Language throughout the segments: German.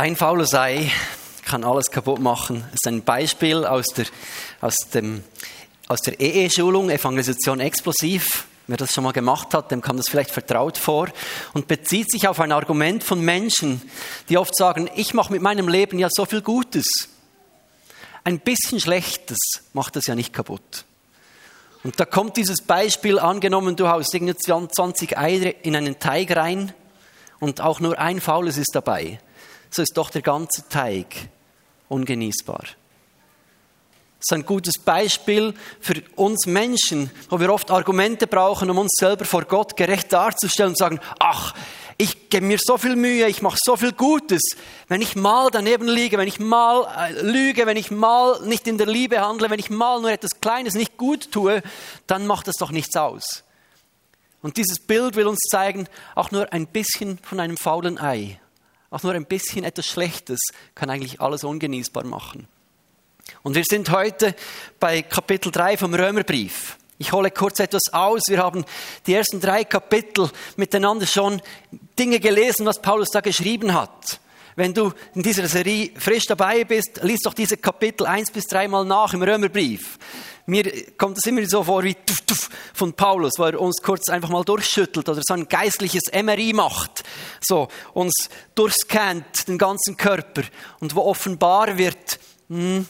Ein fauler Sei kann alles kaputt machen. Das ist ein Beispiel aus der, aus dem, aus der EE-Schulung, Evangelisation explosiv. Wer das schon mal gemacht hat, dem kam das vielleicht vertraut vor und bezieht sich auf ein Argument von Menschen, die oft sagen, ich mache mit meinem Leben ja so viel Gutes. Ein bisschen Schlechtes macht das ja nicht kaputt. Und da kommt dieses Beispiel, angenommen, du haust irgendwie 20 Eier in einen Teig rein und auch nur ein Faules ist dabei. So ist doch der ganze Teig ungenießbar. Das ist ein gutes Beispiel für uns Menschen, wo wir oft Argumente brauchen, um uns selber vor Gott gerecht darzustellen und sagen, ach, ich gebe mir so viel Mühe, ich mache so viel Gutes. Wenn ich mal daneben liege, wenn ich mal äh, lüge, wenn ich mal nicht in der Liebe handle, wenn ich mal nur etwas Kleines nicht gut tue, dann macht das doch nichts aus. Und dieses Bild will uns zeigen, auch nur ein bisschen von einem faulen Ei, auch nur ein bisschen etwas Schlechtes kann eigentlich alles ungenießbar machen. Und wir sind heute bei Kapitel 3 vom Römerbrief. Ich hole kurz etwas aus. Wir haben die ersten drei Kapitel miteinander schon Dinge gelesen, was Paulus da geschrieben hat. Wenn du in dieser Serie frisch dabei bist, liest doch diese Kapitel eins bis dreimal nach im Römerbrief. Mir kommt es immer so vor wie tuff, tuff von Paulus, wo er uns kurz einfach mal durchschüttelt oder so ein geistliches MRI macht. So, uns durchscannt, den ganzen Körper und wo offenbar wird, hm,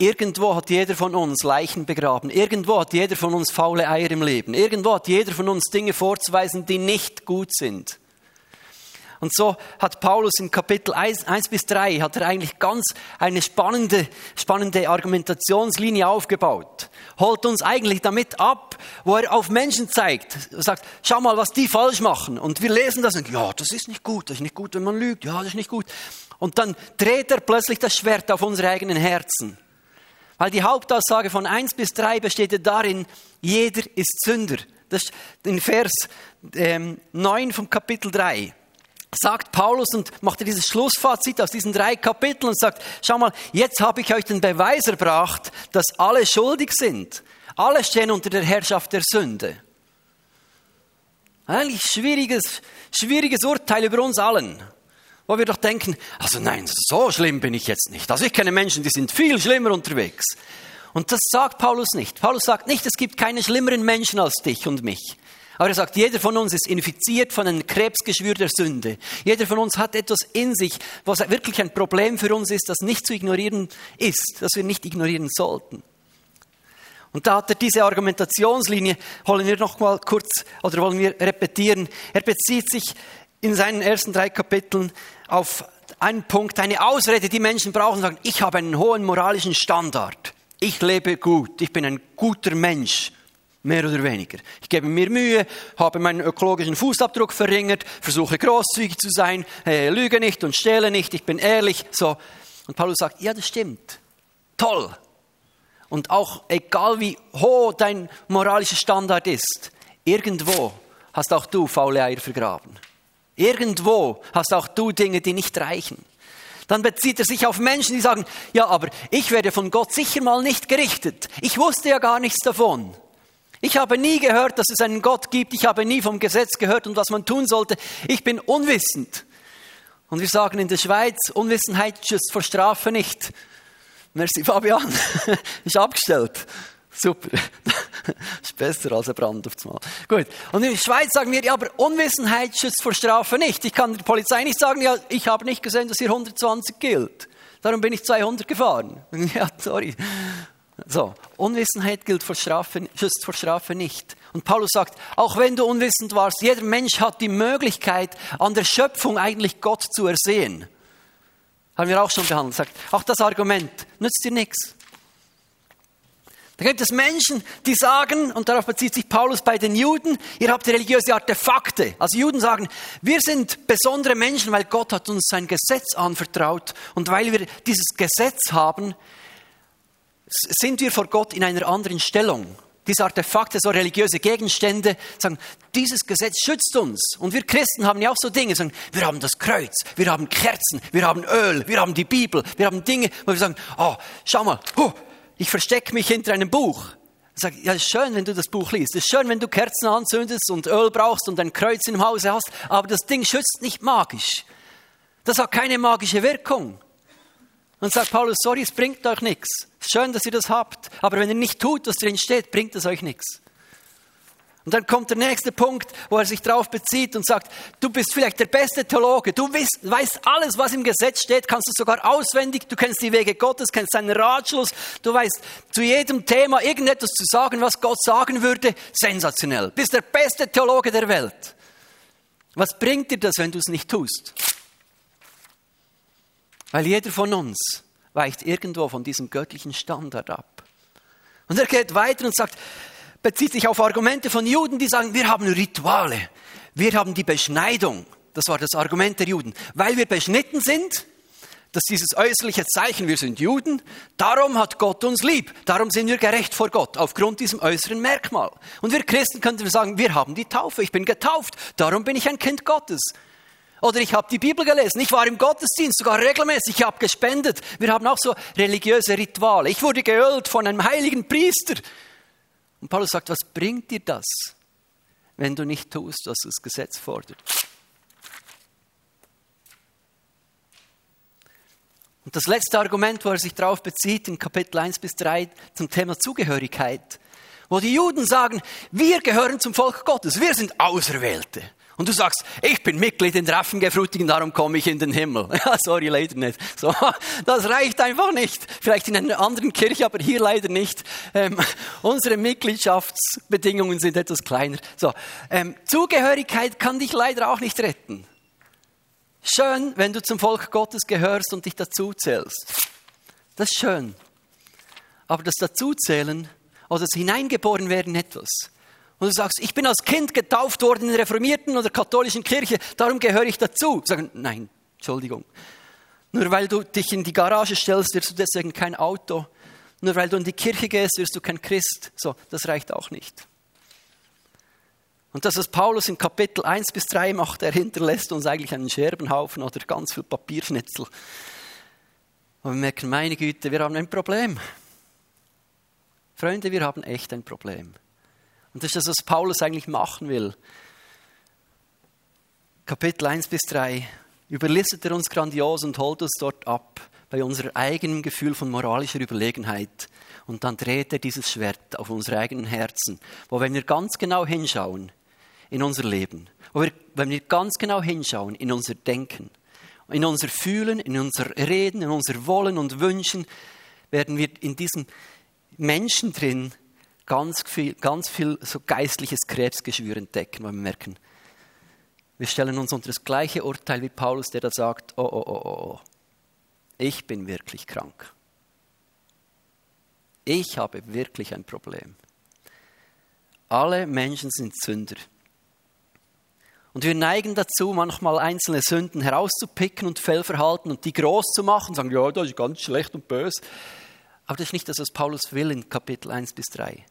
Irgendwo hat jeder von uns Leichen begraben. Irgendwo hat jeder von uns faule Eier im Leben. Irgendwo hat jeder von uns Dinge vorzuweisen, die nicht gut sind. Und so hat Paulus in Kapitel 1, 1 bis 3 hat er eigentlich ganz eine spannende, spannende Argumentationslinie aufgebaut. Holt uns eigentlich damit ab, wo er auf Menschen zeigt. Er sagt, schau mal, was die falsch machen. Und wir lesen das und ja, das ist nicht gut, das ist nicht gut, wenn man lügt. Ja, das ist nicht gut. Und dann dreht er plötzlich das Schwert auf unsere eigenen Herzen. Weil die Hauptaussage von 1 bis 3 besteht darin, jeder ist Sünder. Das ist in Vers ähm, 9 vom Kapitel 3 sagt Paulus und macht dieses Schlussfazit aus diesen drei Kapiteln und sagt, schau mal, jetzt habe ich euch den Beweis erbracht, dass alle schuldig sind. Alle stehen unter der Herrschaft der Sünde. Eigentlich schwieriges, schwieriges Urteil über uns allen wo wir doch denken, also nein, so schlimm bin ich jetzt nicht. Also ich kenne Menschen, die sind viel schlimmer unterwegs. Und das sagt Paulus nicht. Paulus sagt nicht, es gibt keine schlimmeren Menschen als dich und mich. Aber er sagt, jeder von uns ist infiziert von einem Krebsgeschwür der Sünde. Jeder von uns hat etwas in sich, was wirklich ein Problem für uns ist, das nicht zu ignorieren ist, das wir nicht ignorieren sollten. Und da hat er diese Argumentationslinie, wollen wir noch mal kurz oder wollen wir repetieren. Er bezieht sich in seinen ersten drei Kapiteln auf einen Punkt, eine Ausrede, die Menschen brauchen, sagen, ich habe einen hohen moralischen Standard. Ich lebe gut. Ich bin ein guter Mensch. Mehr oder weniger. Ich gebe mir Mühe, habe meinen ökologischen Fußabdruck verringert, versuche großzügig zu sein, äh, lüge nicht und stehle nicht, ich bin ehrlich. So. Und Paulus sagt, ja, das stimmt. Toll. Und auch egal wie hoch dein moralischer Standard ist, irgendwo hast auch du faule Eier vergraben. Irgendwo hast auch du Dinge, die nicht reichen. Dann bezieht er sich auf Menschen, die sagen, ja, aber ich werde von Gott sicher mal nicht gerichtet. Ich wusste ja gar nichts davon. Ich habe nie gehört, dass es einen Gott gibt. Ich habe nie vom Gesetz gehört und was man tun sollte. Ich bin unwissend. Und wir sagen in der Schweiz, Unwissenheit schützt vor Strafe nicht. Merci Fabian, ist abgestellt. Super. ist besser als ein Brand aufs Mal. Gut. Und in der Schweiz sagen wir, ja, aber Unwissenheit schützt vor Strafe nicht. Ich kann der Polizei nicht sagen, ja, ich habe nicht gesehen, dass hier 120 gilt. Darum bin ich 200 gefahren. Ja, sorry. So. Unwissenheit gilt vor Strafe, schützt vor Strafe nicht. Und Paulus sagt, auch wenn du unwissend warst, jeder Mensch hat die Möglichkeit, an der Schöpfung eigentlich Gott zu ersehen. Haben wir auch schon behandelt. Sagt, auch das Argument nützt dir nichts. Da gibt es Menschen, die sagen, und darauf bezieht sich Paulus bei den Juden, ihr habt religiöse Artefakte. Also Juden sagen, wir sind besondere Menschen, weil Gott hat uns sein Gesetz anvertraut und weil wir dieses Gesetz haben, sind wir vor Gott in einer anderen Stellung. Diese Artefakte, so religiöse Gegenstände, sagen, dieses Gesetz schützt uns. Und wir Christen haben ja auch so Dinge, sagen, wir haben das Kreuz, wir haben Kerzen, wir haben Öl, wir haben die Bibel, wir haben Dinge, wo wir sagen, oh, schau mal, oh, ich verstecke mich hinter einem Buch. Sage, ja, ist schön, wenn du das Buch liest. Es ist schön, wenn du Kerzen anzündest und Öl brauchst und ein Kreuz im Hause hast, aber das Ding schützt nicht magisch. Das hat keine magische Wirkung. Und sagt Paulus, sorry, es bringt euch nichts. Schön, dass ihr das habt. Aber wenn ihr nicht tut, was drin steht, bringt es euch nichts. Und dann kommt der nächste Punkt, wo er sich darauf bezieht und sagt, du bist vielleicht der beste Theologe, du weißt, weißt alles, was im Gesetz steht, kannst du sogar auswendig, du kennst die Wege Gottes, kennst seinen Ratschluss, du weißt zu jedem Thema irgendetwas zu sagen, was Gott sagen würde, sensationell. Bist der beste Theologe der Welt. Was bringt dir das, wenn du es nicht tust? Weil jeder von uns weicht irgendwo von diesem göttlichen Standard ab. Und er geht weiter und sagt, bezieht sich auf Argumente von Juden, die sagen, wir haben Rituale, wir haben die Beschneidung. Das war das Argument der Juden. Weil wir beschnitten sind, dass dieses äußerliche Zeichen, wir sind Juden, darum hat Gott uns lieb, darum sind wir gerecht vor Gott, aufgrund diesem äußeren Merkmal. Und wir Christen könnten sagen, wir haben die Taufe, ich bin getauft, darum bin ich ein Kind Gottes. Oder ich habe die Bibel gelesen, ich war im Gottesdienst, sogar regelmäßig, ich habe gespendet. Wir haben auch so religiöse Rituale. Ich wurde geölt von einem heiligen Priester. Und Paulus sagt, was bringt dir das, wenn du nicht tust, was das Gesetz fordert? Und das letzte Argument, wo er sich darauf bezieht, in Kapitel 1 bis 3 zum Thema Zugehörigkeit, wo die Juden sagen, wir gehören zum Volk Gottes, wir sind Auserwählte. Und du sagst, ich bin Mitglied in der darum komme ich in den Himmel. Ja, sorry, leider nicht. So, das reicht einfach nicht. Vielleicht in einer anderen Kirche, aber hier leider nicht. Ähm, unsere Mitgliedschaftsbedingungen sind etwas kleiner. So, ähm, Zugehörigkeit kann dich leider auch nicht retten. Schön, wenn du zum Volk Gottes gehörst und dich dazu zählst. Das ist schön. Aber das Dazuzählen oder das Hineingeboren werden etwas, und du sagst, ich bin als Kind getauft worden in der reformierten oder katholischen Kirche, darum gehöre ich dazu. Sagen, nein, Entschuldigung. Nur weil du dich in die Garage stellst, wirst du deswegen kein Auto. Nur weil du in die Kirche gehst, wirst du kein Christ. So, das reicht auch nicht. Und das, was Paulus in Kapitel 1 bis 3 macht, er hinterlässt uns eigentlich einen Scherbenhaufen oder ganz viel Papierschnitzel. Und wir merken, meine Güte, wir haben ein Problem. Freunde, wir haben echt ein Problem. Und das ist das, was Paulus eigentlich machen will. Kapitel 1 bis 3 überlistet er uns grandios und holt uns dort ab bei unserem eigenen Gefühl von moralischer Überlegenheit. Und dann dreht er dieses Schwert auf unsere eigenen Herzen, wo wenn wir ganz genau hinschauen in unser Leben, wo wir, wenn wir ganz genau hinschauen in unser Denken, in unser Fühlen, in unser Reden, in unser Wollen und Wünschen, werden wir in diesem Menschen drin ganz viel, ganz viel so geistliches Krebsgeschwür entdecken, weil wir merken, wir stellen uns unter das gleiche Urteil wie Paulus, der da sagt, oh, oh, oh, oh, oh, ich bin wirklich krank. Ich habe wirklich ein Problem. Alle Menschen sind Sünder. Und wir neigen dazu, manchmal einzelne Sünden herauszupicken und Fehlverhalten und die groß zu machen, sagen, ja, das ist ganz schlecht und böse. Aber das ist nicht das, was Paulus will in Kapitel 1 bis 3.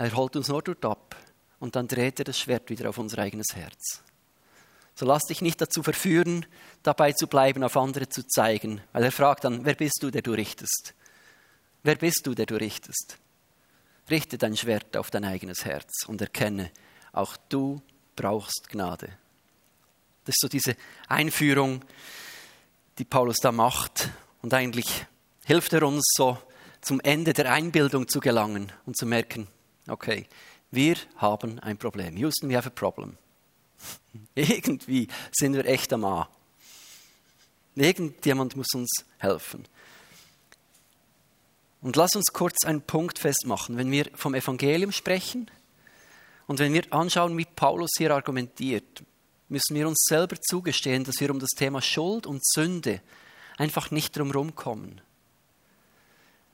Er holt uns nur dort ab und dann dreht er das Schwert wieder auf unser eigenes Herz. So lass dich nicht dazu verführen, dabei zu bleiben, auf andere zu zeigen, weil er fragt dann, wer bist du, der du richtest? Wer bist du, der du richtest? Richte dein Schwert auf dein eigenes Herz und erkenne, auch du brauchst Gnade. Das ist so diese Einführung, die Paulus da macht. Und eigentlich hilft er uns so zum Ende der Einbildung zu gelangen und zu merken, Okay, wir haben ein Problem. Houston, we have a problem. Irgendwie sind wir echt am A. Irgendjemand muss uns helfen. Und lass uns kurz einen Punkt festmachen. Wenn wir vom Evangelium sprechen und wenn wir anschauen, wie Paulus hier argumentiert, müssen wir uns selber zugestehen, dass wir um das Thema Schuld und Sünde einfach nicht drum kommen.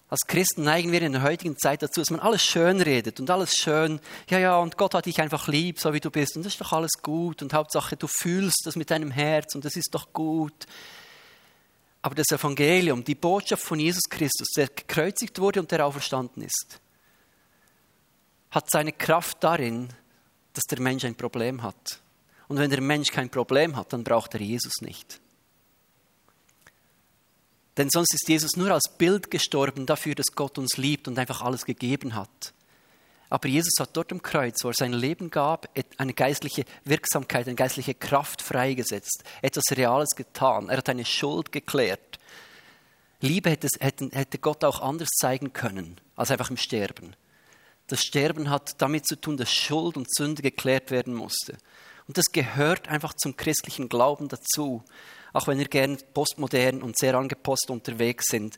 Als Christen neigen wir in der heutigen Zeit dazu, dass man alles schön redet und alles schön, ja, ja, und Gott hat dich einfach lieb, so wie du bist, und das ist doch alles gut, und Hauptsache, du fühlst das mit deinem Herz, und das ist doch gut. Aber das Evangelium, die Botschaft von Jesus Christus, der gekreuzigt wurde und der auferstanden ist, hat seine Kraft darin, dass der Mensch ein Problem hat. Und wenn der Mensch kein Problem hat, dann braucht er Jesus nicht. Denn sonst ist Jesus nur als Bild gestorben dafür, dass Gott uns liebt und einfach alles gegeben hat. Aber Jesus hat dort am Kreuz, wo er sein Leben gab, eine geistliche Wirksamkeit, eine geistliche Kraft freigesetzt, etwas Reales getan. Er hat eine Schuld geklärt. Liebe hätte, hätte Gott auch anders zeigen können, als einfach im Sterben. Das Sterben hat damit zu tun, dass Schuld und Sünde geklärt werden musste. Und das gehört einfach zum christlichen Glauben dazu. Auch wenn wir gern postmodern und sehr angepost unterwegs sind.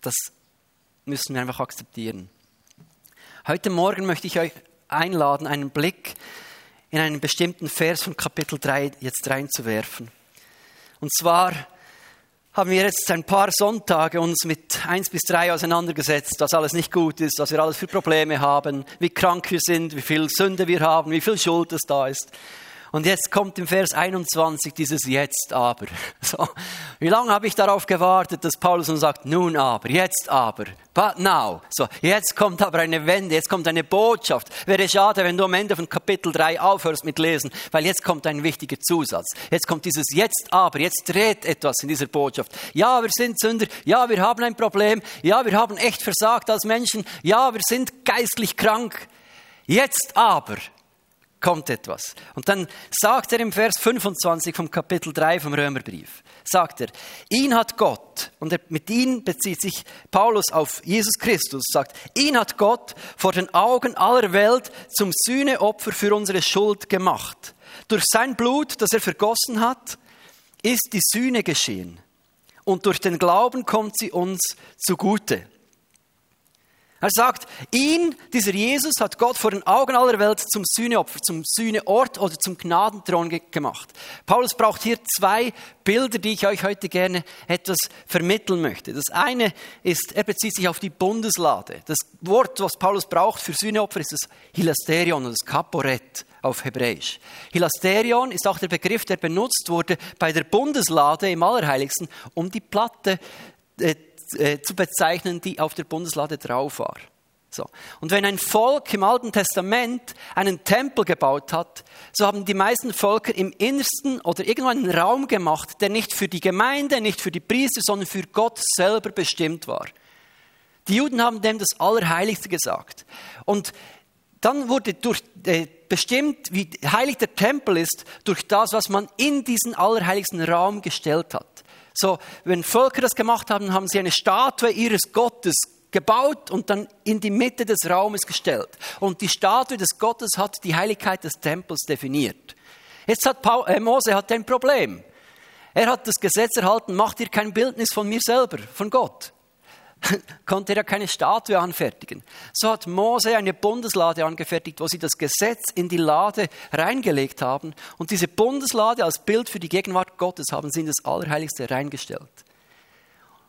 Das müssen wir einfach akzeptieren. Heute Morgen möchte ich euch einladen, einen Blick in einen bestimmten Vers von Kapitel 3 jetzt reinzuwerfen. Und zwar haben wir jetzt ein paar Sonntage uns mit eins bis drei auseinandergesetzt, was alles nicht gut ist, was wir alles für Probleme haben, wie krank wir sind, wie viel Sünde wir haben, wie viel Schuld es da ist. Und jetzt kommt im Vers 21 dieses Jetzt aber. So. Wie lange habe ich darauf gewartet, dass Paulus uns sagt, nun aber, jetzt aber, but now. So, jetzt kommt aber eine Wende, jetzt kommt eine Botschaft. Wäre schade, wenn du am Ende von Kapitel 3 aufhörst mit Lesen, weil jetzt kommt ein wichtiger Zusatz. Jetzt kommt dieses Jetzt aber, jetzt dreht etwas in dieser Botschaft. Ja, wir sind Sünder, ja, wir haben ein Problem, ja, wir haben echt versagt als Menschen, ja, wir sind geistlich krank. Jetzt aber kommt etwas. Und dann sagt er im Vers 25 vom Kapitel 3 vom Römerbrief, sagt er, ihn hat Gott, und mit ihm bezieht sich Paulus auf Jesus Christus, sagt, ihn hat Gott vor den Augen aller Welt zum Sühneopfer für unsere Schuld gemacht. Durch sein Blut, das er vergossen hat, ist die Sühne geschehen. Und durch den Glauben kommt sie uns zugute. Er sagt, ihn, dieser Jesus, hat Gott vor den Augen aller Welt zum Sühneopfer, zum Sühneort oder zum Gnadenthron gemacht. Paulus braucht hier zwei Bilder, die ich euch heute gerne etwas vermitteln möchte. Das eine ist, er bezieht sich auf die Bundeslade. Das Wort, was Paulus braucht für Sühneopfer, ist das Hilasterion oder das Kaporet auf Hebräisch. Hilasterion ist auch der Begriff, der benutzt wurde bei der Bundeslade im Allerheiligsten, um die Platte äh, zu bezeichnen, die auf der Bundeslade drauf war. So. Und wenn ein Volk im Alten Testament einen Tempel gebaut hat, so haben die meisten Völker im Innersten oder irgendwo einen Raum gemacht, der nicht für die Gemeinde, nicht für die Priester, sondern für Gott selber bestimmt war. Die Juden haben dem das Allerheiligste gesagt. Und dann wurde durch, äh, bestimmt, wie heilig der Tempel ist, durch das, was man in diesen allerheiligsten Raum gestellt hat. So, wenn Völker das gemacht haben, haben sie eine Statue ihres Gottes gebaut und dann in die Mitte des Raumes gestellt. Und die Statue des Gottes hat die Heiligkeit des Tempels definiert. Jetzt hat Paul, äh, Mose hat ein Problem. Er hat das Gesetz erhalten, macht ihr kein Bildnis von mir selber, von Gott. konnte er keine Statue anfertigen. So hat Mose eine Bundeslade angefertigt, wo sie das Gesetz in die Lade reingelegt haben. Und diese Bundeslade als Bild für die Gegenwart Gottes haben sie in das Allerheiligste reingestellt.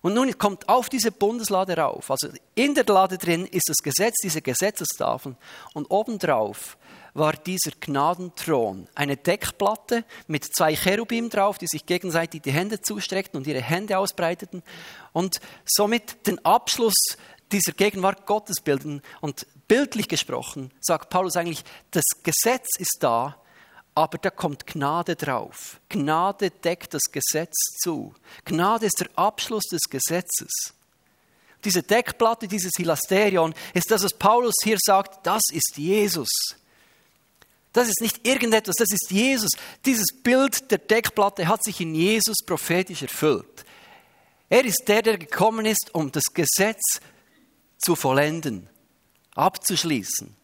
Und nun kommt auf diese Bundeslade rauf, also in der Lade drin ist das Gesetz, diese Gesetzestafeln und obendrauf war dieser Gnadenthron eine Deckplatte mit zwei Cherubim drauf, die sich gegenseitig die Hände zustreckten und ihre Hände ausbreiteten und somit den Abschluss dieser Gegenwart Gottes bilden. Und bildlich gesprochen sagt Paulus eigentlich, das Gesetz ist da, aber da kommt Gnade drauf. Gnade deckt das Gesetz zu. Gnade ist der Abschluss des Gesetzes. Diese Deckplatte, dieses Hilasterion, ist das, was Paulus hier sagt, das ist Jesus. Das ist nicht irgendetwas, das ist Jesus. Dieses Bild der Deckplatte hat sich in Jesus prophetisch erfüllt. Er ist der, der gekommen ist, um das Gesetz zu vollenden, abzuschließen.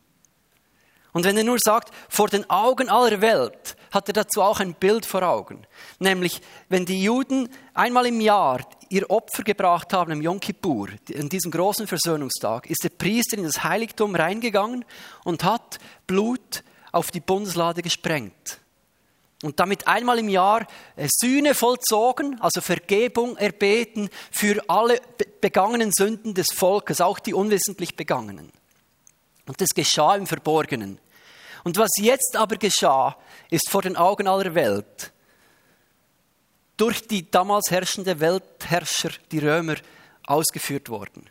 Und wenn er nur sagt, vor den Augen aller Welt, hat er dazu auch ein Bild vor Augen. Nämlich, wenn die Juden einmal im Jahr ihr Opfer gebracht haben im Yom Kippur, an diesem großen Versöhnungstag, ist der Priester in das Heiligtum reingegangen und hat Blut auf die Bundeslade gesprengt. Und damit einmal im Jahr äh, Sühne vollzogen, also Vergebung erbeten für alle begangenen Sünden des Volkes, auch die unwissentlich begangenen. Und das geschah im Verborgenen. Und was jetzt aber geschah, ist vor den Augen aller Welt durch die damals herrschende Weltherrscher, die Römer, ausgeführt worden.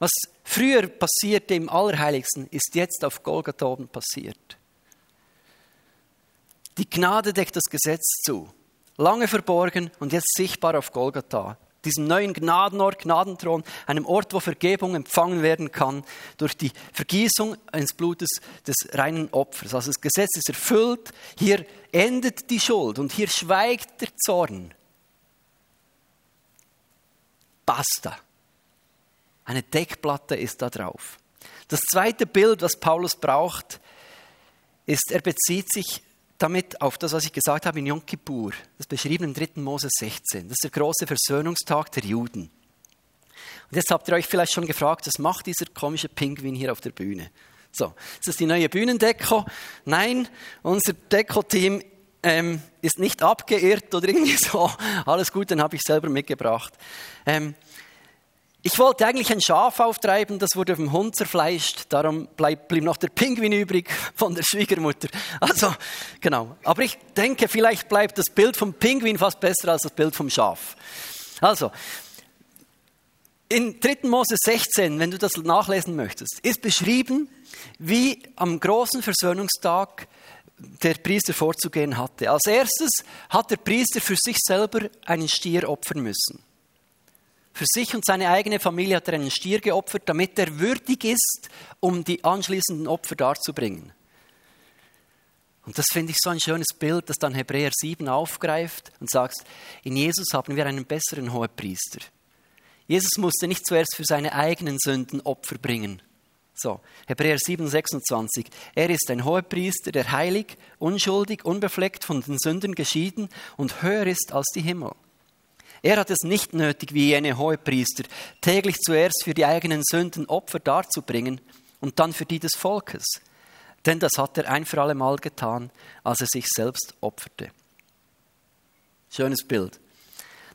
Was früher passierte im Allerheiligsten, ist jetzt auf Golgatha oben passiert. Die Gnade deckt das Gesetz zu. Lange verborgen und jetzt sichtbar auf Golgatha. diesem neuen Gnadenort, Gnadenthron, einem Ort, wo Vergebung empfangen werden kann durch die Vergießung eines Blutes des reinen Opfers. Also das Gesetz ist erfüllt, hier endet die Schuld und hier schweigt der Zorn. Basta. Eine Deckplatte ist da drauf. Das zweite Bild, was Paulus braucht, ist, er bezieht sich damit auf das, was ich gesagt habe in Yom Kippur, das beschrieben im 3. Mose 16. Das ist der große Versöhnungstag der Juden. Und jetzt habt ihr euch vielleicht schon gefragt, was macht dieser komische Pinguin hier auf der Bühne? So, ist das die neue Bühnendeko? Nein, unser Deko-Team ähm, ist nicht abgeirrt oder irgendwie so. Alles gut, den habe ich selber mitgebracht. Ähm, ich wollte eigentlich ein Schaf auftreiben, das wurde vom Hund zerfleischt, darum bleib, blieb noch der Pinguin übrig von der Schwiegermutter. Also, genau. Aber ich denke, vielleicht bleibt das Bild vom Pinguin fast besser als das Bild vom Schaf. Also, in 3. Mose 16, wenn du das nachlesen möchtest, ist beschrieben, wie am großen Versöhnungstag der Priester vorzugehen hatte. Als erstes hat der Priester für sich selber einen Stier opfern müssen. Für sich und seine eigene Familie hat er einen Stier geopfert, damit er würdig ist, um die anschließenden Opfer darzubringen. Und das finde ich so ein schönes Bild, das dann Hebräer 7 aufgreift und sagt, in Jesus haben wir einen besseren Hohepriester. Jesus musste nicht zuerst für seine eigenen Sünden Opfer bringen. So, Hebräer 7, 26. Er ist ein Hohepriester, der heilig, unschuldig, unbefleckt von den Sünden geschieden und höher ist als die Himmel. Er hat es nicht nötig, wie jene Hohepriester, täglich zuerst für die eigenen Sünden Opfer darzubringen und dann für die des Volkes. Denn das hat er ein für alle Mal getan, als er sich selbst opferte. Schönes Bild.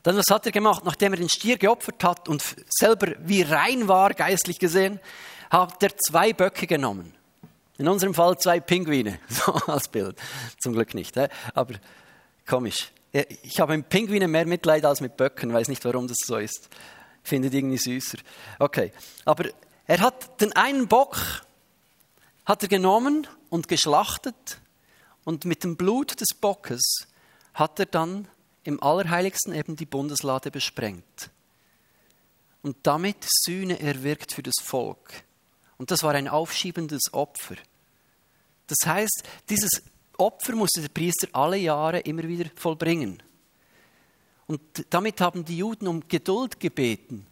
Dann was hat er gemacht, nachdem er den Stier geopfert hat und selber wie rein war, geistlich gesehen, hat er zwei Böcke genommen. In unserem Fall zwei Pinguine, so als Bild. Zum Glück nicht, aber komisch. Ich habe mit Pinguinen mehr Mitleid als mit Böcken, weiß nicht, warum das so ist. Findet irgendwie süßer. Okay, aber er hat den einen Bock hat er genommen und geschlachtet und mit dem Blut des Bockes hat er dann im Allerheiligsten eben die Bundeslade besprengt und damit Sühne erwirkt für das Volk. Und das war ein aufschiebendes Opfer. Das heißt, dieses Opfer musste der Priester alle Jahre immer wieder vollbringen. Und damit haben die Juden um Geduld gebeten.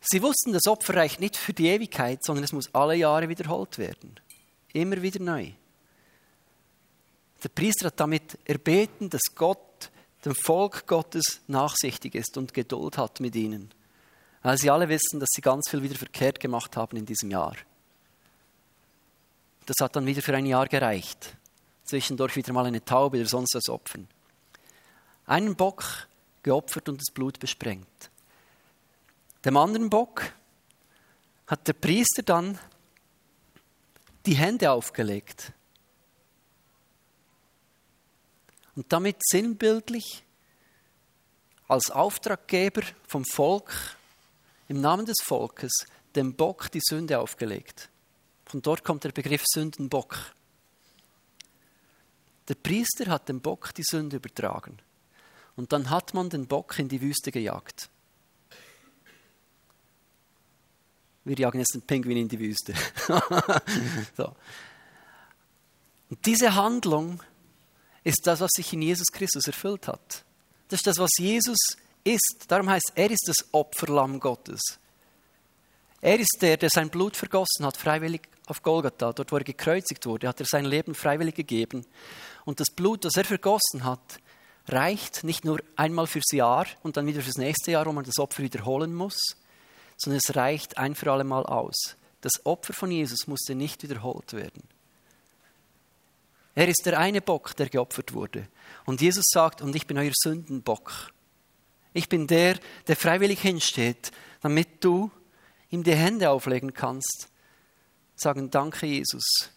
Sie wussten, das Opfer reicht nicht für die Ewigkeit, sondern es muss alle Jahre wiederholt werden. Immer wieder neu. Der Priester hat damit erbeten, dass Gott dem Volk Gottes nachsichtig ist und Geduld hat mit ihnen. Weil sie alle wissen, dass sie ganz viel wieder verkehrt gemacht haben in diesem Jahr. Das hat dann wieder für ein Jahr gereicht zwischendurch wieder mal eine Taube oder sonst was opfern. Einen Bock geopfert und das Blut besprengt. Dem anderen Bock hat der Priester dann die Hände aufgelegt. Und damit sinnbildlich als Auftraggeber vom Volk, im Namen des Volkes, dem Bock die Sünde aufgelegt. Von dort kommt der Begriff Sündenbock. Der Priester hat dem Bock die Sünde übertragen. Und dann hat man den Bock in die Wüste gejagt. Wir jagen jetzt den Pinguin in die Wüste. so. Und diese Handlung ist das, was sich in Jesus Christus erfüllt hat. Das ist das, was Jesus ist. Darum heißt, er ist das Opferlamm Gottes. Er ist der, der sein Blut vergossen hat, freiwillig auf Golgatha, dort wo er gekreuzigt wurde, hat er sein Leben freiwillig gegeben. Und das Blut, das er vergossen hat, reicht nicht nur einmal fürs Jahr und dann wieder fürs nächste Jahr, wo man das Opfer wiederholen muss, sondern es reicht ein für alle Mal aus. Das Opfer von Jesus musste nicht wiederholt werden. Er ist der eine Bock, der geopfert wurde. Und Jesus sagt, und ich bin euer Sündenbock. Ich bin der, der freiwillig hinsteht, damit du ihm die Hände auflegen kannst. Sagen, danke Jesus,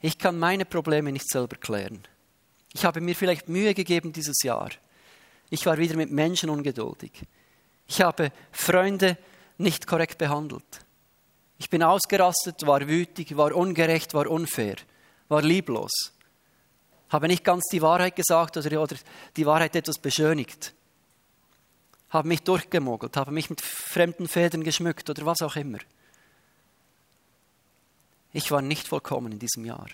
ich kann meine Probleme nicht selber klären. Ich habe mir vielleicht Mühe gegeben dieses Jahr. Ich war wieder mit Menschen ungeduldig. Ich habe Freunde nicht korrekt behandelt. Ich bin ausgerastet, war wütig, war ungerecht, war unfair, war lieblos. Habe nicht ganz die Wahrheit gesagt oder, oder die Wahrheit etwas beschönigt. habe mich durchgemogelt, habe mich mit fremden Federn geschmückt oder was auch immer. Ich war nicht vollkommen in diesem Jahr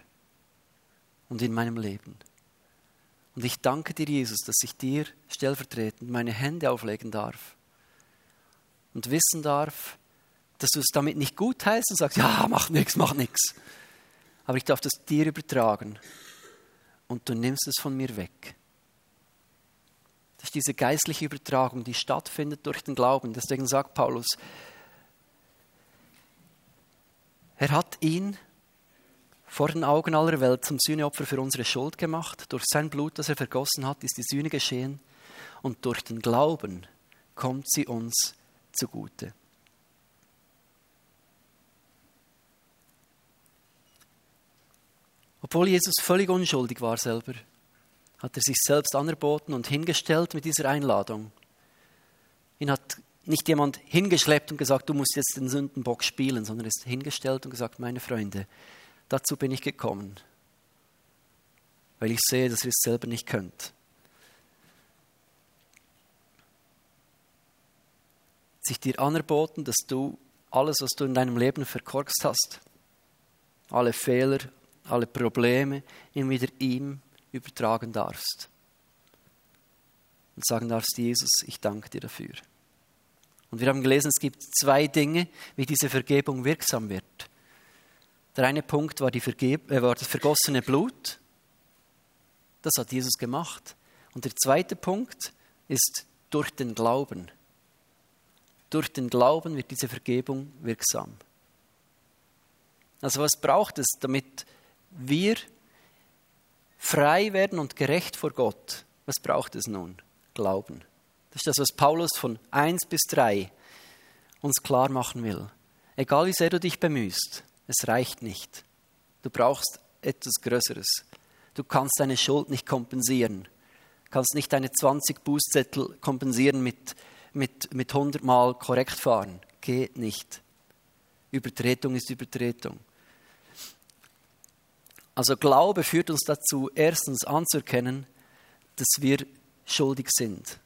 und in meinem Leben. Und ich danke dir, Jesus, dass ich dir stellvertretend meine Hände auflegen darf und wissen darf, dass du es damit nicht gut heißt und sagst, ja, mach nichts, mach nichts. Aber ich darf das dir übertragen und du nimmst es von mir weg. Das ist diese geistliche Übertragung, die stattfindet durch den Glauben. Deswegen sagt Paulus, er hat ihn vor den Augen aller Welt zum Sühneopfer für unsere Schuld gemacht. Durch sein Blut, das er vergossen hat, ist die Sühne geschehen. Und durch den Glauben kommt sie uns zugute. Obwohl Jesus völlig unschuldig war selber, hat er sich selbst anerboten und hingestellt mit dieser Einladung. Ihn hat nicht jemand hingeschleppt und gesagt, du musst jetzt den Sündenbock spielen, sondern ist hingestellt und gesagt, meine Freunde, dazu bin ich gekommen, weil ich sehe, dass ihr es selber nicht könnt. Sich dir anerboten, dass du alles, was du in deinem Leben verkorkst hast, alle Fehler, alle Probleme, immer wieder ihm übertragen darfst. Und sagen darfst, Jesus, ich danke dir dafür. Und wir haben gelesen, es gibt zwei Dinge, wie diese Vergebung wirksam wird. Der eine Punkt war, äh, war das vergossene Blut. Das hat Jesus gemacht. Und der zweite Punkt ist durch den Glauben. Durch den Glauben wird diese Vergebung wirksam. Also was braucht es, damit wir frei werden und gerecht vor Gott? Was braucht es nun? Glauben. Das ist das, was Paulus von 1 bis 3 uns klar machen will. Egal wie sehr du dich bemühst, es reicht nicht. Du brauchst etwas Größeres. Du kannst deine Schuld nicht kompensieren. Du kannst nicht deine 20 Bußzettel kompensieren mit, mit, mit 100 Mal korrekt fahren. Geht nicht. Übertretung ist Übertretung. Also Glaube führt uns dazu, erstens anzuerkennen, dass wir schuldig sind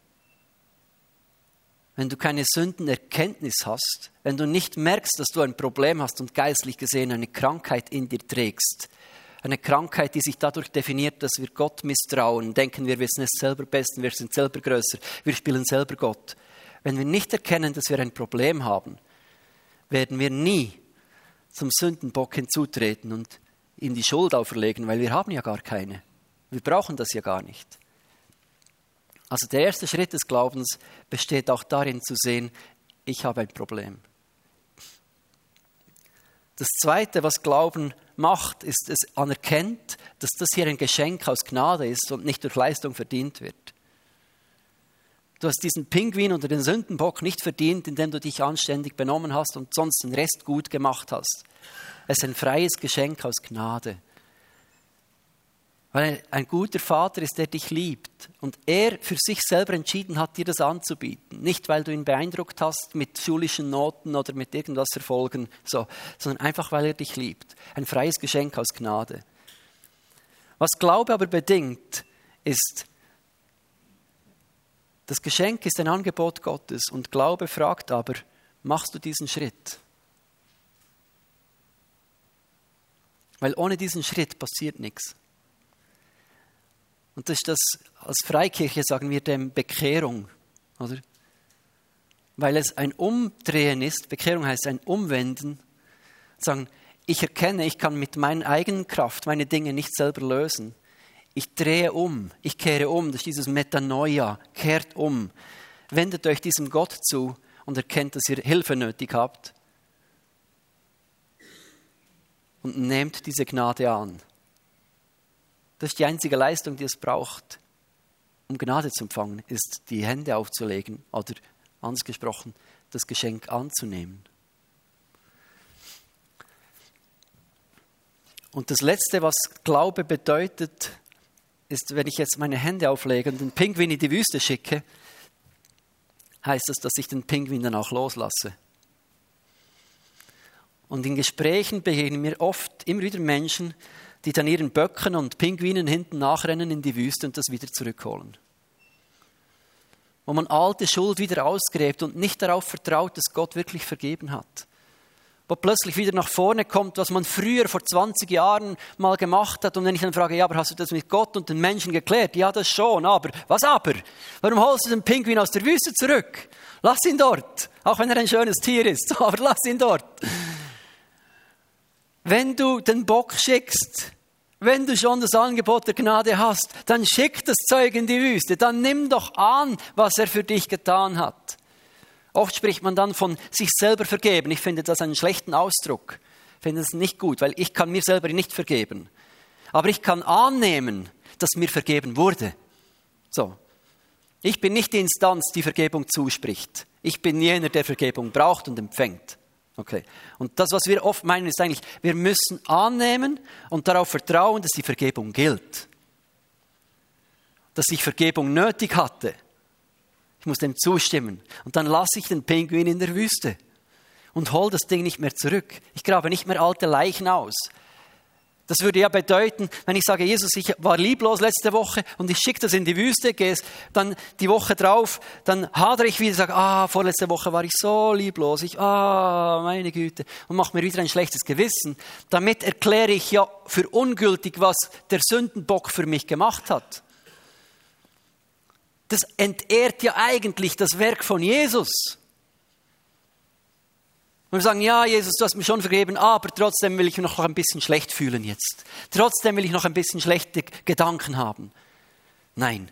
wenn du keine Sündenerkenntnis hast, wenn du nicht merkst, dass du ein Problem hast und geistlich gesehen eine Krankheit in dir trägst, eine Krankheit, die sich dadurch definiert, dass wir Gott misstrauen, denken, wir wissen es selber besten, wir sind selber größer, wir spielen selber Gott. Wenn wir nicht erkennen, dass wir ein Problem haben, werden wir nie zum Sündenbock hinzutreten und ihm die Schuld auferlegen, weil wir haben ja gar keine. Wir brauchen das ja gar nicht. Also der erste Schritt des Glaubens besteht auch darin zu sehen, ich habe ein Problem. Das Zweite, was Glauben macht, ist, es anerkennt, dass das hier ein Geschenk aus Gnade ist und nicht durch Leistung verdient wird. Du hast diesen Pinguin oder den Sündenbock nicht verdient, indem du dich anständig benommen hast und sonst den Rest gut gemacht hast. Es ist ein freies Geschenk aus Gnade. Weil ein guter Vater ist, der dich liebt und er für sich selber entschieden hat, dir das anzubieten. Nicht, weil du ihn beeindruckt hast mit schulischen Noten oder mit irgendwas Erfolgen, so, sondern einfach, weil er dich liebt. Ein freies Geschenk aus Gnade. Was Glaube aber bedingt, ist, das Geschenk ist ein Angebot Gottes und Glaube fragt aber, machst du diesen Schritt? Weil ohne diesen Schritt passiert nichts. Und das ist das, als Freikirche sagen wir dem Bekehrung, oder? Weil es ein Umdrehen ist, Bekehrung heißt ein Umwenden, sagen, ich erkenne, ich kann mit meiner eigenen Kraft meine Dinge nicht selber lösen. Ich drehe um, ich kehre um, das ist dieses Metanoia, kehrt um. Wendet euch diesem Gott zu und erkennt, dass ihr Hilfe nötig habt. Und nehmt diese Gnade an. Das ist die einzige Leistung, die es braucht, um Gnade zu empfangen, ist die Hände aufzulegen oder anders gesprochen, das Geschenk anzunehmen. Und das Letzte, was Glaube bedeutet, ist, wenn ich jetzt meine Hände auflege und den Pinguin in die Wüste schicke, heißt das, dass ich den Pinguin dann auch loslasse. Und in Gesprächen begegnen mir oft immer wieder Menschen, die dann ihren Böcken und Pinguinen hinten nachrennen in die Wüste und das wieder zurückholen. wo man alte Schuld wieder ausgräbt und nicht darauf vertraut, dass Gott wirklich vergeben hat. Wo plötzlich wieder nach vorne kommt, was man früher vor 20 Jahren mal gemacht hat. Und wenn ich dann frage, ja, aber hast du das mit Gott und den Menschen geklärt? Ja, das schon, aber, was aber? Warum holst du den Pinguin aus der Wüste zurück? Lass ihn dort, auch wenn er ein schönes Tier ist, aber lass ihn dort. Wenn du den Bock schickst, wenn du schon das Angebot der Gnade hast, dann schick das Zeug in die Wüste, dann nimm doch an, was er für dich getan hat. Oft spricht man dann von sich selber vergeben. Ich finde das einen schlechten Ausdruck. Ich finde es nicht gut, weil ich kann mir selber nicht vergeben. Aber ich kann annehmen, dass mir vergeben wurde. So. Ich bin nicht die Instanz, die Vergebung zuspricht. Ich bin jener, der Vergebung braucht und empfängt. Okay. Und das, was wir oft meinen, ist eigentlich, wir müssen annehmen und darauf vertrauen, dass die Vergebung gilt. Dass ich Vergebung nötig hatte. Ich muss dem zustimmen. Und dann lasse ich den Pinguin in der Wüste und hol das Ding nicht mehr zurück. Ich grabe nicht mehr alte Leichen aus. Das würde ja bedeuten, wenn ich sage, Jesus, ich war lieblos letzte Woche und ich schicke das in die Wüste, gehe dann die Woche drauf, dann hadere ich wieder, sage, ah, vorletzte Woche war ich so lieblos, ich, ah, meine Güte, und mache mir wieder ein schlechtes Gewissen. Damit erkläre ich ja für ungültig, was der Sündenbock für mich gemacht hat. Das entehrt ja eigentlich das Werk von Jesus. Und wir sagen, ja, Jesus, du hast mir schon vergeben, aber trotzdem will ich mich noch ein bisschen schlecht fühlen jetzt. Trotzdem will ich noch ein bisschen schlechte Gedanken haben. Nein,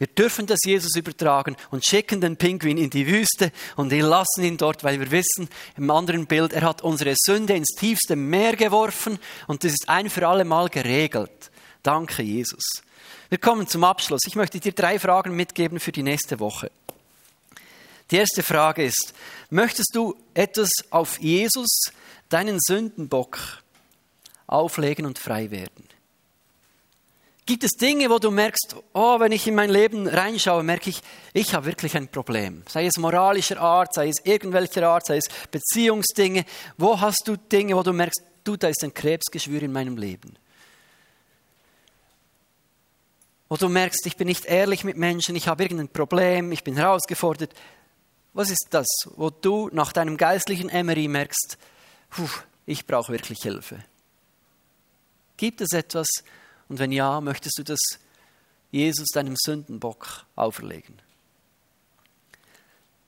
wir dürfen das Jesus übertragen und schicken den Pinguin in die Wüste und wir lassen ihn dort, weil wir wissen, im anderen Bild, er hat unsere Sünde ins tiefste Meer geworfen und das ist ein für alle Mal geregelt. Danke, Jesus. Wir kommen zum Abschluss. Ich möchte dir drei Fragen mitgeben für die nächste Woche. Die erste Frage ist, möchtest du etwas auf Jesus, deinen Sündenbock, auflegen und frei werden? Gibt es Dinge, wo du merkst, oh, wenn ich in mein Leben reinschaue, merke ich, ich habe wirklich ein Problem. Sei es moralischer Art, sei es irgendwelcher Art, sei es Beziehungsdinge. Wo hast du Dinge, wo du merkst, du, da ist ein Krebsgeschwür in meinem Leben? Wo du merkst, ich bin nicht ehrlich mit Menschen, ich habe irgendein Problem, ich bin herausgefordert. Was ist das, wo du nach deinem geistlichen Emery merkst, ich brauche wirklich Hilfe? Gibt es etwas? Und wenn ja, möchtest du das Jesus, deinem Sündenbock, auferlegen?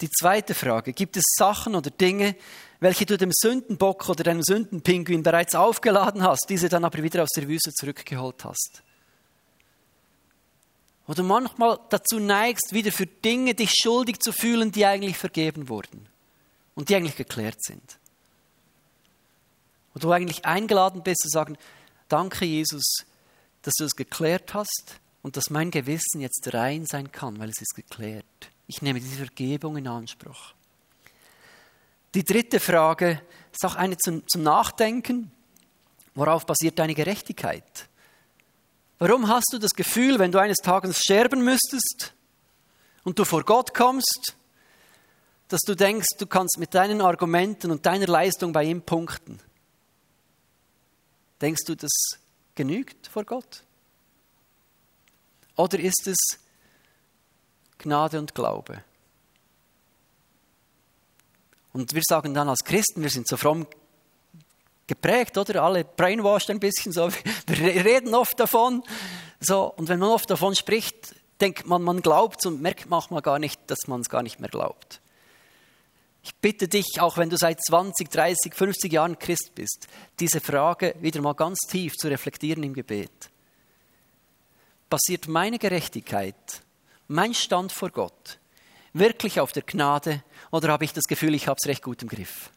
Die zweite Frage, gibt es Sachen oder Dinge, welche du dem Sündenbock oder deinem Sündenpinguin bereits aufgeladen hast, diese dann aber wieder aus der Wüste zurückgeholt hast? Wo du manchmal dazu neigst, wieder für Dinge dich schuldig zu fühlen, die eigentlich vergeben wurden und die eigentlich geklärt sind. Wo du eigentlich eingeladen bist zu sagen, danke Jesus, dass du es geklärt hast und dass mein Gewissen jetzt rein sein kann, weil es ist geklärt. Ich nehme diese Vergebung in Anspruch. Die dritte Frage ist auch eine zum, zum Nachdenken. Worauf basiert deine Gerechtigkeit? Warum hast du das Gefühl, wenn du eines Tages sterben müsstest und du vor Gott kommst, dass du denkst, du kannst mit deinen Argumenten und deiner Leistung bei ihm punkten? Denkst du, das genügt vor Gott? Oder ist es Gnade und Glaube? Und wir sagen dann als Christen, wir sind so fromm geprägt, oder? Alle brainwashed ein bisschen so. Wir reden oft davon. So, und wenn man oft davon spricht, denkt man, man glaubt und merkt manchmal gar nicht, dass man es gar nicht mehr glaubt. Ich bitte dich, auch wenn du seit 20, 30, 50 Jahren Christ bist, diese Frage wieder mal ganz tief zu reflektieren im Gebet. Basiert meine Gerechtigkeit, mein Stand vor Gott wirklich auf der Gnade oder habe ich das Gefühl, ich habe es recht gut im Griff?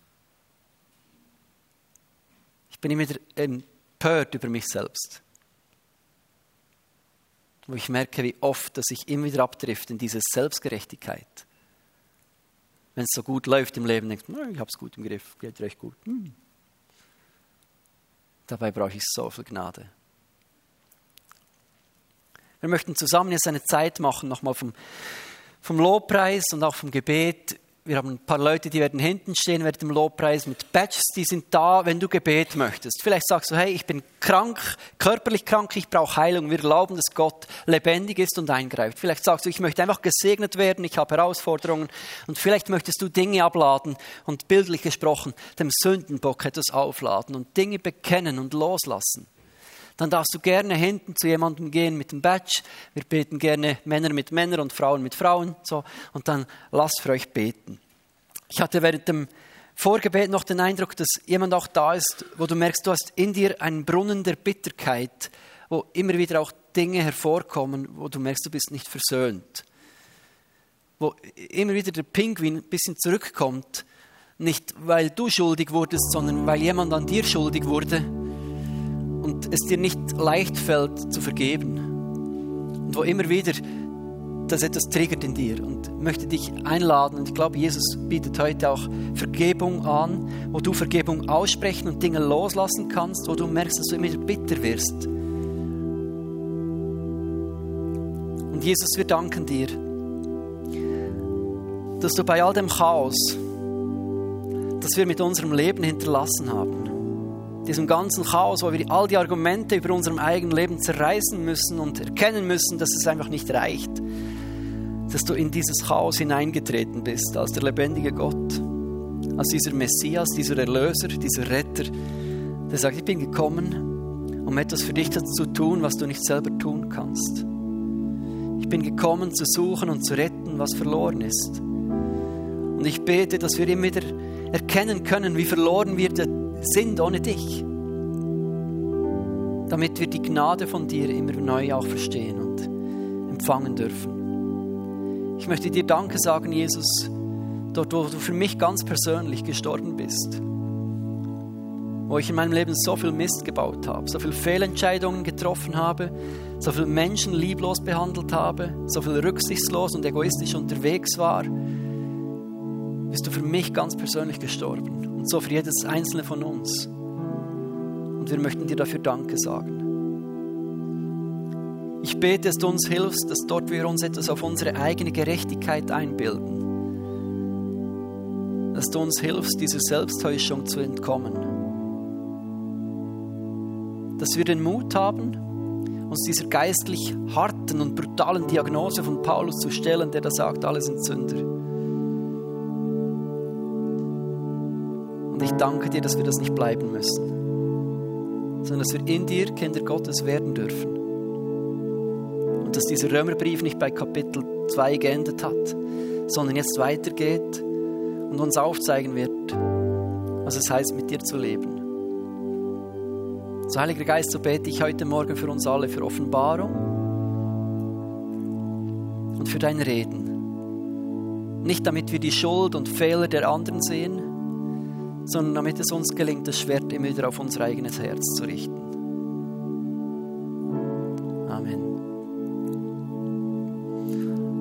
Bin ich wieder empört über mich selbst. Wo ich merke, wie oft, dass ich immer wieder abdrift in diese Selbstgerechtigkeit. Wenn es so gut läuft im Leben, denkst du, ich habe es gut im Griff, geht recht gut. Hm. Dabei brauche ich so viel Gnade. Wir möchten zusammen jetzt eine Zeit machen, nochmal vom, vom Lobpreis und auch vom Gebet wir haben ein paar Leute, die werden hinten stehen während dem Lobpreis mit Badges, die sind da, wenn du Gebet möchtest. Vielleicht sagst du, hey, ich bin krank, körperlich krank, ich brauche Heilung. Wir glauben, dass Gott lebendig ist und eingreift. Vielleicht sagst du, ich möchte einfach gesegnet werden, ich habe Herausforderungen und vielleicht möchtest du Dinge abladen und bildlich gesprochen dem Sündenbock etwas aufladen und Dinge bekennen und loslassen dann darfst du gerne hinten zu jemandem gehen mit dem Badge. Wir beten gerne Männer mit Männern und Frauen mit Frauen. So, und dann lasst für euch beten. Ich hatte während dem Vorgebet noch den Eindruck, dass jemand auch da ist, wo du merkst, du hast in dir einen Brunnen der Bitterkeit, wo immer wieder auch Dinge hervorkommen, wo du merkst, du bist nicht versöhnt. Wo immer wieder der Pinguin ein bisschen zurückkommt, nicht weil du schuldig wurdest, sondern weil jemand an dir schuldig wurde und es dir nicht leicht fällt zu vergeben. Und wo immer wieder das etwas triggert in dir und möchte dich einladen. Und ich glaube, Jesus bietet heute auch Vergebung an, wo du Vergebung aussprechen und Dinge loslassen kannst, wo du merkst, dass du immer bitter wirst. Und Jesus, wir danken dir, dass du bei all dem Chaos, das wir mit unserem Leben hinterlassen haben, diesem ganzen Chaos, wo wir all die Argumente über unserem eigenen Leben zerreißen müssen und erkennen müssen, dass es einfach nicht reicht, dass du in dieses Chaos hineingetreten bist als der lebendige Gott, als dieser Messias, dieser Erlöser, dieser Retter, der sagt, ich bin gekommen, um etwas für dich zu tun, was du nicht selber tun kannst. Ich bin gekommen, zu suchen und zu retten, was verloren ist. Und ich bete, dass wir immer wieder erkennen können, wie verloren wir sind ohne dich. Damit wir die Gnade von dir immer neu auch verstehen und empfangen dürfen. Ich möchte dir Danke sagen, Jesus, dort, wo du für mich ganz persönlich gestorben bist. Wo ich in meinem Leben so viel Mist gebaut habe, so viele Fehlentscheidungen getroffen habe, so viele Menschen lieblos behandelt habe, so viel rücksichtslos und egoistisch unterwegs war, bist du für mich ganz persönlich gestorben so für jedes einzelne von uns. Und wir möchten dir dafür Danke sagen. Ich bete, dass du uns hilfst, dass dort wir uns etwas auf unsere eigene Gerechtigkeit einbilden, dass du uns hilfst, dieser Selbsttäuschung zu entkommen. Dass wir den Mut haben, uns dieser geistlich harten und brutalen Diagnose von Paulus zu stellen, der da sagt, alle sind Sünder. Und ich danke dir, dass wir das nicht bleiben müssen, sondern dass wir in dir Kinder Gottes werden dürfen. Und dass dieser Römerbrief nicht bei Kapitel 2 geendet hat, sondern jetzt weitergeht und uns aufzeigen wird, was es heißt, mit dir zu leben. So, Heiliger Geist, so bete ich heute Morgen für uns alle für Offenbarung und für dein Reden. Nicht damit wir die Schuld und Fehler der anderen sehen, sondern damit es uns gelingt, das Schwert immer wieder auf unser eigenes Herz zu richten.